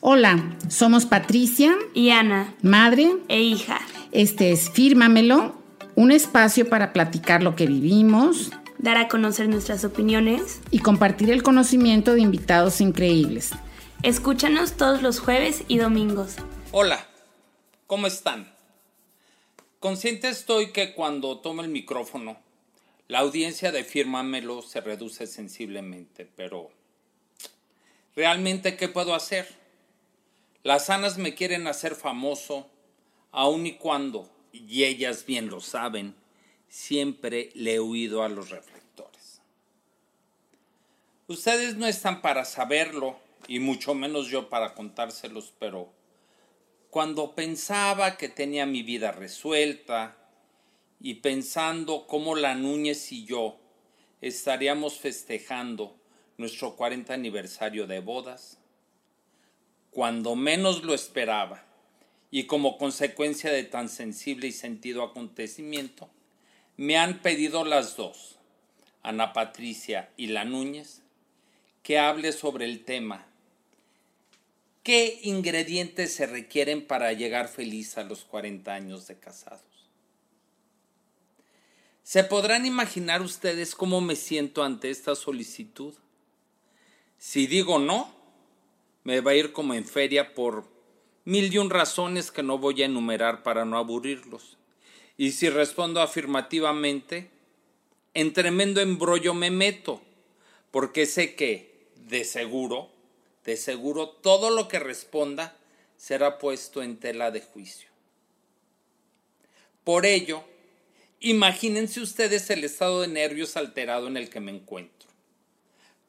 Hola, somos Patricia y Ana, madre e hija. Este es Fírmamelo, un espacio para platicar lo que vivimos, dar a conocer nuestras opiniones y compartir el conocimiento de invitados increíbles. Escúchanos todos los jueves y domingos. Hola, ¿cómo están? Consciente estoy que cuando tomo el micrófono, la audiencia de Fírmamelo se reduce sensiblemente, pero ¿realmente qué puedo hacer? Las sanas me quieren hacer famoso, aun y cuando, y ellas bien lo saben, siempre le he huido a los reflectores. Ustedes no están para saberlo, y mucho menos yo para contárselos, pero cuando pensaba que tenía mi vida resuelta, y pensando cómo la Núñez y yo estaríamos festejando nuestro 40 aniversario de bodas, cuando menos lo esperaba y como consecuencia de tan sensible y sentido acontecimiento, me han pedido las dos, Ana Patricia y la Núñez, que hable sobre el tema. ¿Qué ingredientes se requieren para llegar feliz a los 40 años de casados? ¿Se podrán imaginar ustedes cómo me siento ante esta solicitud? Si digo no, me va a ir como en feria por mil y un razones que no voy a enumerar para no aburrirlos. Y si respondo afirmativamente, en tremendo embrollo me meto, porque sé que, de seguro, de seguro, todo lo que responda será puesto en tela de juicio. Por ello, imagínense ustedes el estado de nervios alterado en el que me encuentro.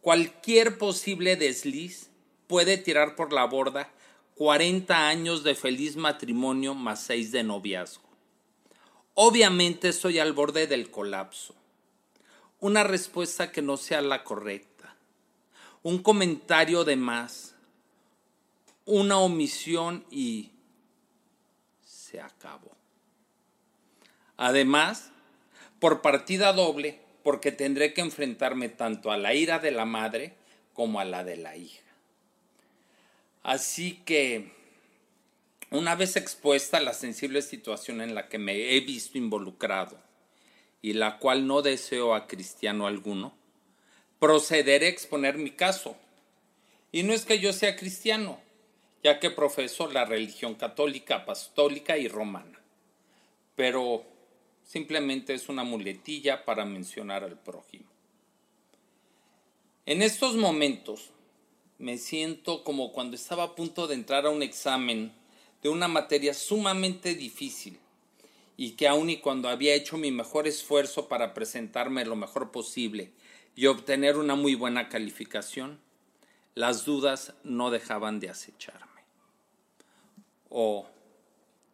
Cualquier posible desliz puede tirar por la borda 40 años de feliz matrimonio más 6 de noviazgo. Obviamente estoy al borde del colapso. Una respuesta que no sea la correcta. Un comentario de más. Una omisión y se acabó. Además, por partida doble, porque tendré que enfrentarme tanto a la ira de la madre como a la de la hija. Así que, una vez expuesta la sensible situación en la que me he visto involucrado y la cual no deseo a cristiano alguno, procederé a exponer mi caso. Y no es que yo sea cristiano, ya que profeso la religión católica, apostólica y romana, pero simplemente es una muletilla para mencionar al prójimo. En estos momentos, me siento como cuando estaba a punto de entrar a un examen de una materia sumamente difícil y que aun y cuando había hecho mi mejor esfuerzo para presentarme lo mejor posible y obtener una muy buena calificación, las dudas no dejaban de acecharme. O,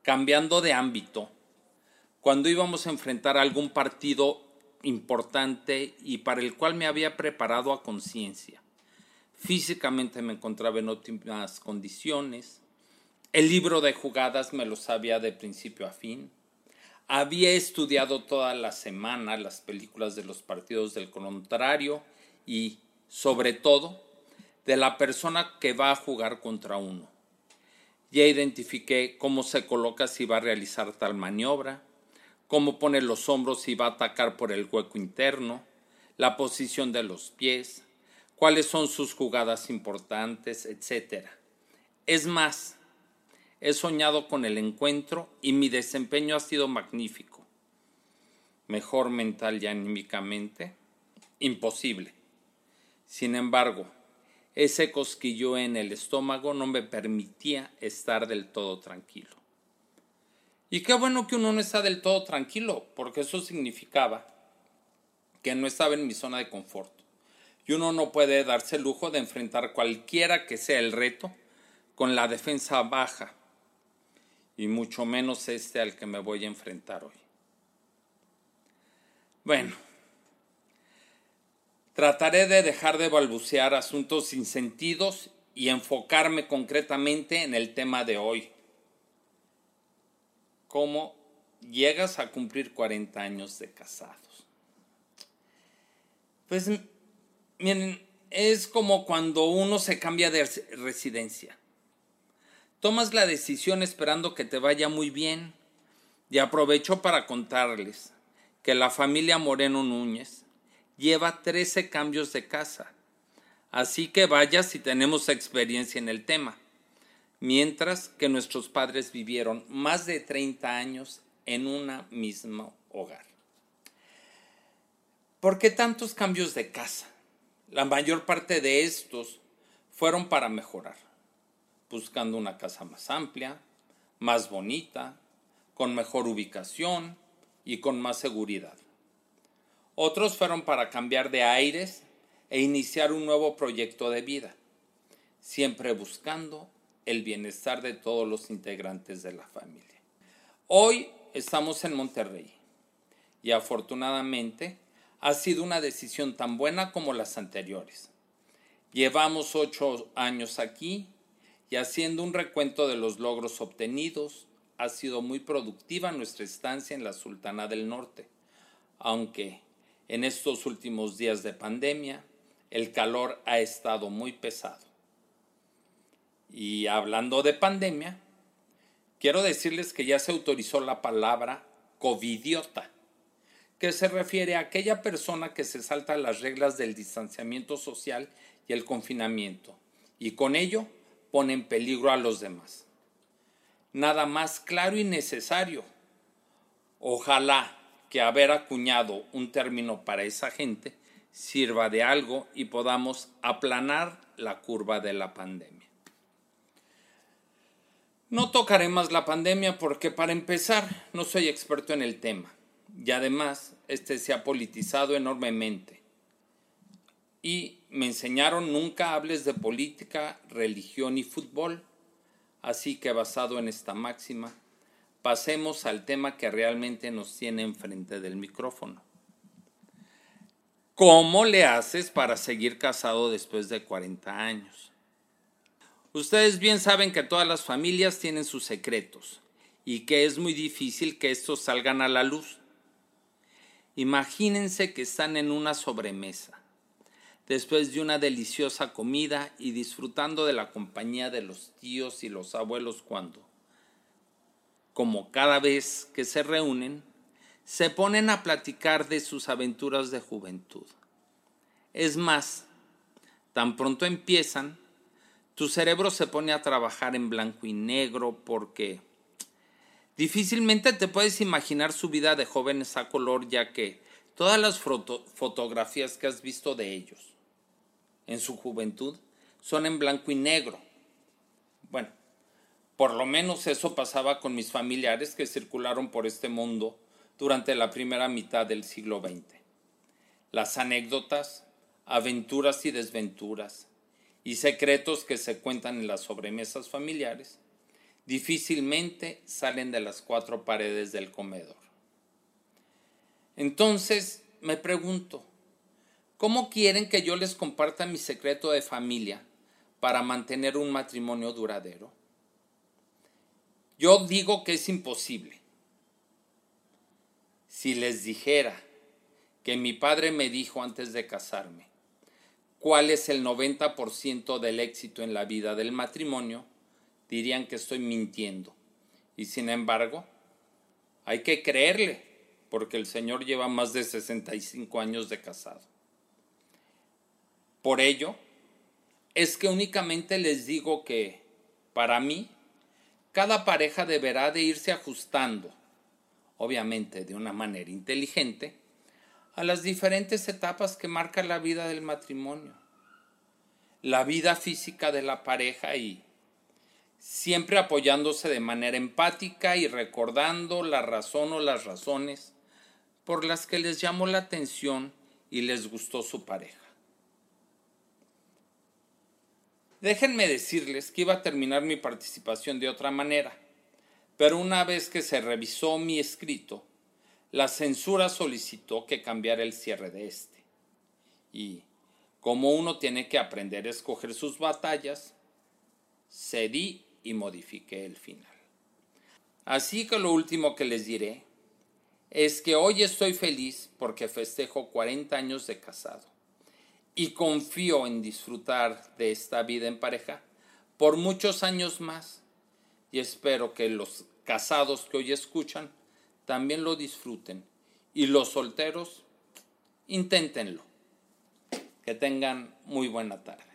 cambiando de ámbito, cuando íbamos a enfrentar algún partido importante y para el cual me había preparado a conciencia, Físicamente me encontraba en óptimas condiciones. El libro de jugadas me lo sabía de principio a fin. Había estudiado toda la semana las películas de los partidos del contrario y, sobre todo, de la persona que va a jugar contra uno. Ya identifiqué cómo se coloca si va a realizar tal maniobra, cómo pone los hombros si va a atacar por el hueco interno, la posición de los pies, cuáles son sus jugadas importantes, etc. Es más, he soñado con el encuentro y mi desempeño ha sido magnífico. Mejor mental y anímicamente, imposible. Sin embargo, ese cosquillo en el estómago no me permitía estar del todo tranquilo. Y qué bueno que uno no está del todo tranquilo, porque eso significaba que no estaba en mi zona de confort y uno no puede darse el lujo de enfrentar cualquiera que sea el reto con la defensa baja, y mucho menos este al que me voy a enfrentar hoy. Bueno, trataré de dejar de balbucear asuntos sin sentidos y enfocarme concretamente en el tema de hoy. ¿Cómo llegas a cumplir 40 años de casados? Pues Miren, es como cuando uno se cambia de residencia. tomas la decisión esperando que te vaya muy bien. Y aprovecho para contarles que la familia Moreno Núñez lleva 13 cambios de casa. Así que vaya si tenemos experiencia en el tema. Mientras que nuestros padres vivieron más de 30 años en un mismo hogar. ¿Por qué tantos cambios de casa? La mayor parte de estos fueron para mejorar, buscando una casa más amplia, más bonita, con mejor ubicación y con más seguridad. Otros fueron para cambiar de aires e iniciar un nuevo proyecto de vida, siempre buscando el bienestar de todos los integrantes de la familia. Hoy estamos en Monterrey y afortunadamente ha sido una decisión tan buena como las anteriores. Llevamos ocho años aquí y haciendo un recuento de los logros obtenidos, ha sido muy productiva nuestra estancia en la Sultana del Norte, aunque en estos últimos días de pandemia el calor ha estado muy pesado. Y hablando de pandemia, quiero decirles que ya se autorizó la palabra covidiota, que se refiere a aquella persona que se salta las reglas del distanciamiento social y el confinamiento, y con ello pone en peligro a los demás. Nada más claro y necesario. Ojalá que haber acuñado un término para esa gente sirva de algo y podamos aplanar la curva de la pandemia. No tocaré más la pandemia porque para empezar no soy experto en el tema y además este se ha politizado enormemente. Y me enseñaron nunca hables de política, religión y fútbol, así que basado en esta máxima, pasemos al tema que realmente nos tiene enfrente del micrófono. ¿Cómo le haces para seguir casado después de 40 años? Ustedes bien saben que todas las familias tienen sus secretos y que es muy difícil que estos salgan a la luz. Imagínense que están en una sobremesa, después de una deliciosa comida y disfrutando de la compañía de los tíos y los abuelos cuando, como cada vez que se reúnen, se ponen a platicar de sus aventuras de juventud. Es más, tan pronto empiezan, tu cerebro se pone a trabajar en blanco y negro porque difícilmente te puedes imaginar su vida de jóvenes a color ya que todas las fotografías que has visto de ellos en su juventud son en blanco y negro. Bueno, por lo menos eso pasaba con mis familiares que circularon por este mundo durante la primera mitad del siglo XX. Las anécdotas, aventuras y desventuras, y secretos que se cuentan en las sobremesas familiares difícilmente salen de las cuatro paredes del comedor. Entonces me pregunto, ¿cómo quieren que yo les comparta mi secreto de familia para mantener un matrimonio duradero? Yo digo que es imposible. Si les dijera que mi padre me dijo antes de casarme, cuál es el 90% del éxito en la vida del matrimonio, dirían que estoy mintiendo. Y sin embargo, hay que creerle, porque el Señor lleva más de 65 años de casado. Por ello, es que únicamente les digo que, para mí, cada pareja deberá de irse ajustando, obviamente de una manera inteligente, a las diferentes etapas que marca la vida del matrimonio, la vida física de la pareja y siempre apoyándose de manera empática y recordando la razón o las razones por las que les llamó la atención y les gustó su pareja. Déjenme decirles que iba a terminar mi participación de otra manera, pero una vez que se revisó mi escrito, la censura solicitó que cambiara el cierre de este. Y como uno tiene que aprender a escoger sus batallas, cedí y modifiqué el final. Así que lo último que les diré es que hoy estoy feliz porque festejo 40 años de casado y confío en disfrutar de esta vida en pareja por muchos años más y espero que los casados que hoy escuchan también lo disfruten y los solteros inténtenlo. Que tengan muy buena tarde.